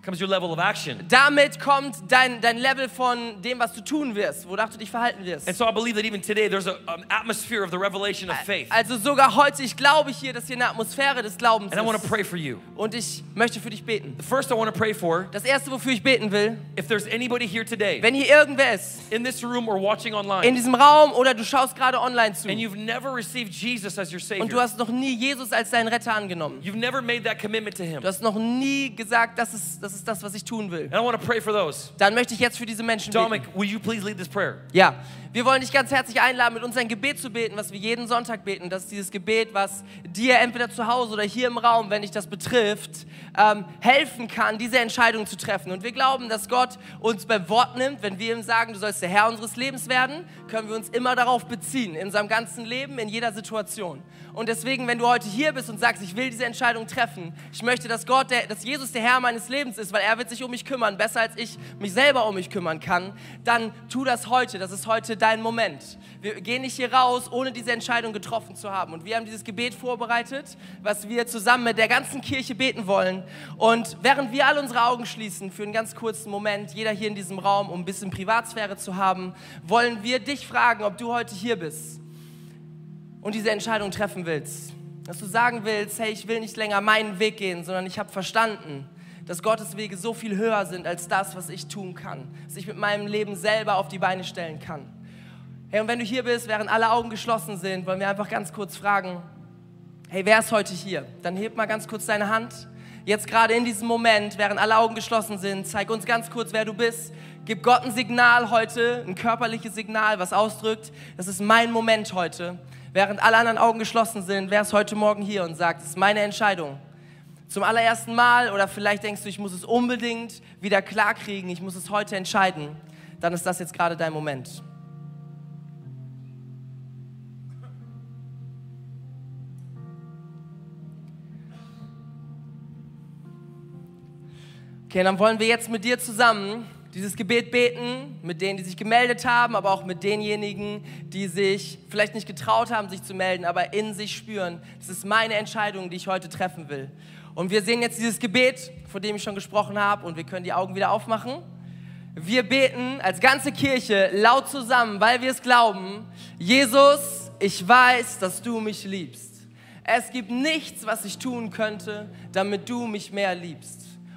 comes your level of action. damit kommt dein, dein Level von dem, was du tun wirst, wonach du dich verhalten wirst. And so I believe that even today there's a- an atmosphere of the revelation of faith. Also sogar heute, ich glaube hier, dass hier eine Atmosphäre des Glaubens And I want to pray for you. Und ich möchte für dich beten. First, I want to pray for Das erste, wofür ich beten will, if there's anybody here today wenn hier irgendwer ist, in this room or watching online in diesem Raum oder du schaust gerade online zu and you've never received Jesus as your und du Savior. hast noch nie Jesus als deinen Retter angenommen. You've never made that commitment to Him. Du hast noch nie gesagt, das ist, das ist das, was ich tun will. And I want to pray for those. Dann möchte ich jetzt für diese Menschen Dominic, beten. will you please lead this prayer? Ja, wir wollen dich ganz herzlich einladen, mit uns ein Gebet zu beten, was wir jeden Sonntag beten. Das ist dieses Gebet, was dir entweder zu Hause oder hier im Raum, wenn dich das betrifft, ähm, helfen kann, diese Entscheidung zu treffen. Und wir glauben, dass Gott uns beim Wort nimmt. Wenn wir ihm sagen, du sollst der Herr unseres Lebens werden, können wir uns immer darauf beziehen, in unserem ganzen Leben, in jeder Situation. Und deswegen, wenn du heute hier bist und sagst, ich will diese Entscheidung treffen, ich möchte, dass Gott, der, dass Jesus der Herr meines Lebens ist, weil er wird sich um mich kümmern, besser als ich mich selber um mich kümmern kann, dann tu das heute. Das ist heute dein Moment. Wir gehen nicht hier raus, ohne diese Entscheidung getroffen zu haben. Und wir haben dieses Gebet vorbereitet, was wir zusammen mit der ganzen Kirche beten wollen. Und während wir alle unsere Augen schließen, für einen ganz kurzen Moment, jeder hier in diesem Raum, um ein bisschen Privatsphäre zu haben, wollen wir dich fragen, ob du heute hier bist und diese Entscheidung treffen willst. Dass du sagen willst, hey, ich will nicht länger meinen Weg gehen, sondern ich habe verstanden, dass Gottes Wege so viel höher sind als das, was ich tun kann. Dass ich mit meinem Leben selber auf die Beine stellen kann. Hey, und wenn du hier bist, während alle Augen geschlossen sind, wollen wir einfach ganz kurz fragen, hey, wer ist heute hier? Dann heb mal ganz kurz deine Hand. Jetzt gerade in diesem Moment, während alle Augen geschlossen sind, zeig uns ganz kurz, wer du bist. Gib Gott ein Signal heute, ein körperliches Signal, was ausdrückt, das ist mein Moment heute. Während alle anderen Augen geschlossen sind, wer ist heute Morgen hier und sagt, das ist meine Entscheidung. Zum allerersten Mal oder vielleicht denkst du, ich muss es unbedingt wieder klarkriegen, ich muss es heute entscheiden, dann ist das jetzt gerade dein Moment. Okay, dann wollen wir jetzt mit dir zusammen dieses Gebet beten, mit denen, die sich gemeldet haben, aber auch mit denjenigen, die sich vielleicht nicht getraut haben, sich zu melden, aber in sich spüren, das ist meine Entscheidung, die ich heute treffen will. Und wir sehen jetzt dieses Gebet, von dem ich schon gesprochen habe, und wir können die Augen wieder aufmachen. Wir beten als ganze Kirche laut zusammen, weil wir es glauben. Jesus, ich weiß, dass du mich liebst. Es gibt nichts, was ich tun könnte, damit du mich mehr liebst.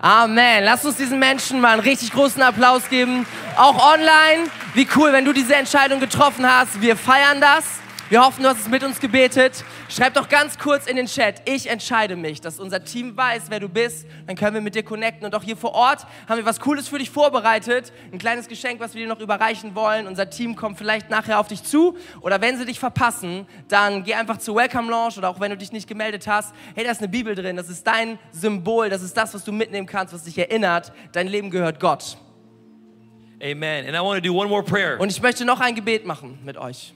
Amen. Lass uns diesen Menschen mal einen richtig großen Applaus geben. Auch online. Wie cool, wenn du diese Entscheidung getroffen hast. Wir feiern das. Wir hoffen, du hast es mit uns gebetet. Schreib doch ganz kurz in den Chat, ich entscheide mich, dass unser Team weiß, wer du bist. Dann können wir mit dir connecten. Und auch hier vor Ort haben wir was Cooles für dich vorbereitet. Ein kleines Geschenk, was wir dir noch überreichen wollen. Unser Team kommt vielleicht nachher auf dich zu. Oder wenn sie dich verpassen, dann geh einfach zur Welcome Lounge oder auch wenn du dich nicht gemeldet hast. Hey, da ist eine Bibel drin. Das ist dein Symbol. Das ist das, was du mitnehmen kannst, was dich erinnert. Dein Leben gehört Gott. Amen. And I want to do one more prayer. Und ich möchte noch ein Gebet machen mit euch.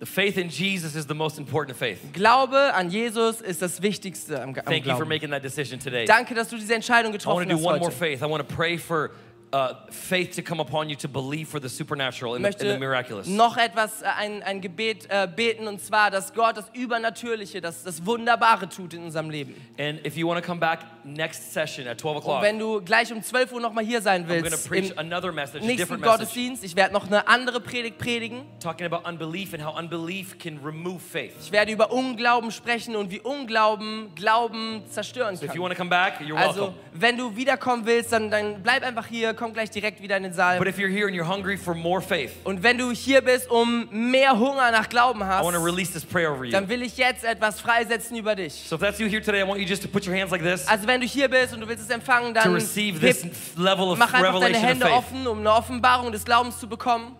The faith in Jesus is the most important faith. Glaube an Jesus ist das Wichtigste am, am Thank you for making that decision today. Danke, dass du diese Entscheidung I want getroffen to do hast one more heute. faith. I want to pray for uh, faith to come upon you to believe for the supernatural and the, the miraculous. noch etwas, äh, ein, ein Gebet äh, beten und zwar, dass Gott das Übernatürliche, das, das Wunderbare tut in unserem Leben. And if you want to come back next session at 12 Und o'clock, wenn du gleich um 12 Uhr nochmal hier sein I'm going to willst, preach im another message, nächsten Gottesdienst, ich werde noch eine andere Predigt predigen. talking about unbelief and how unbelief can remove faith. Ich werde über Unglauben sprechen und wie Unglauben Glauben zerstören So if you kann. want to come back, you're Also, welcome. wenn du wiederkommen willst, dann, dann bleib einfach hier, komm gleich direkt wieder in den Saal. But if you're here and you're hungry for more faith, Und wenn du hier bist, um mehr Hunger nach Glauben I hast, want to release this prayer over you. dann will ich jetzt etwas freisetzen über dich. So if that's you here today, I want you just to put your hands like this Also wenn du hier bist und du willst es empfangen, to dann receive this level of mach einfach deine revelation Hände offen, um eine Offenbarung des Glaubens zu bekommen.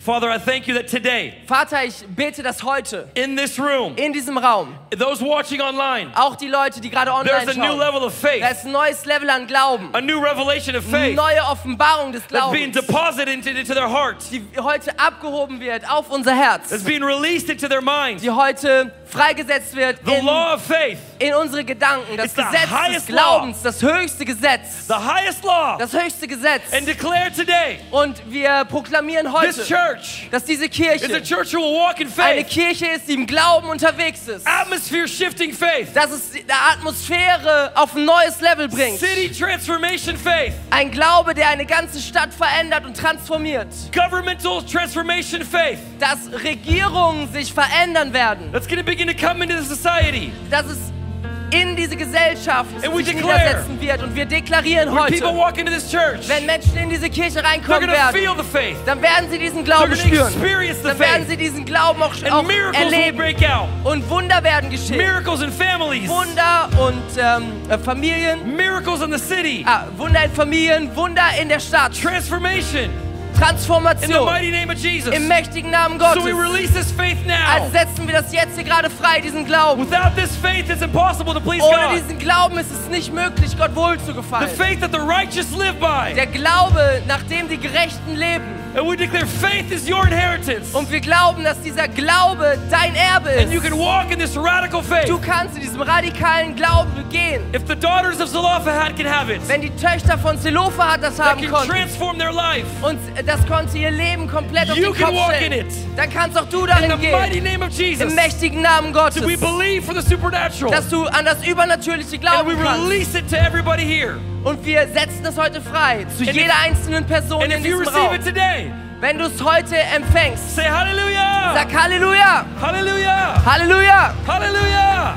Father, I thank you that today, Vater, ich bete, dass heute in this room, in diesem Raum, those watching online, auch die Leute, die gerade online there's online a new level of da faith, ist ein neues Level an Glauben, a new revelation of faith neue Offenbarung des Glaubens, that's being deposited into, into their hearts, die heute abgehoben wird auf unser Herz, that's being released into their minds. die heute freigesetzt wird The in, law of faith, in unsere Gedanken, das It's Gesetz des Glaubens, das höchste Gesetz, the highest law, das höchste Gesetz. and declare today Und wir proklamieren heute, church dass diese Kirche church who will walk in eine Kirche ist, die im Glauben unterwegs ist. atmosphere shifting faith, Dass es die Atmosphäre auf ein neues Level bringt. city transformation faith, Ein Glaube, der eine ganze Stadt verändert und transformiert. governmental transformation faith. Dass Regierungen sich verändern werden. That's going to begin to come into the society. Dass es in diese Gesellschaft sich niedersetzen wird. Und wir deklarieren heute, church, wenn Menschen in diese Kirche reinkommen werden, faith. dann werden sie diesen Glauben spüren. Dann werden sie diesen Glauben auch, auch erleben. break out. Und Wunder werden geschehen. Miracles in families. Wunder und ähm, äh, Familien. Miracles in the city. Ah, Wunder in Familien, Wunder in der Stadt. Transformation. Transformation. Im mächtigen Namen So Gottes. we release this faith Also setzen wir das jetzt hier gerade frei, diesen Glauben. Without this faith, it's impossible to please Ohne diesen Glauben ist es nicht möglich, Gott wohl zu The gefallen. faith that the righteous live by. Der Glaube, nach dem die Gerechten leben. And we declare faith is your inheritance. Und wir glauben, dass dieser Glaube dein Erbe ist. And you can walk in this radical faith. Du kannst in diesem radikalen Glauben gehen. If the daughters of Zelophehad can have it, Wenn die Töchter von Zelophehad das that haben can konnten transform their life. und das konnte ihr Leben komplett auf You den can Kopf walk stellen, in it. dann kannst auch du darin In the mighty name of Jesus. Im mächtigen Namen Gottes. Do we believe for the supernatural? Dass du an das Übernatürliche And we kannst. release it to everybody here. Und wir setzen es heute frei zu And jeder einzelnen Person in diesem Raum. today, Wenn du es heute empfängst, say hallelujah. sag Halleluja, Hallelujah. Halleluja, Hallelujah.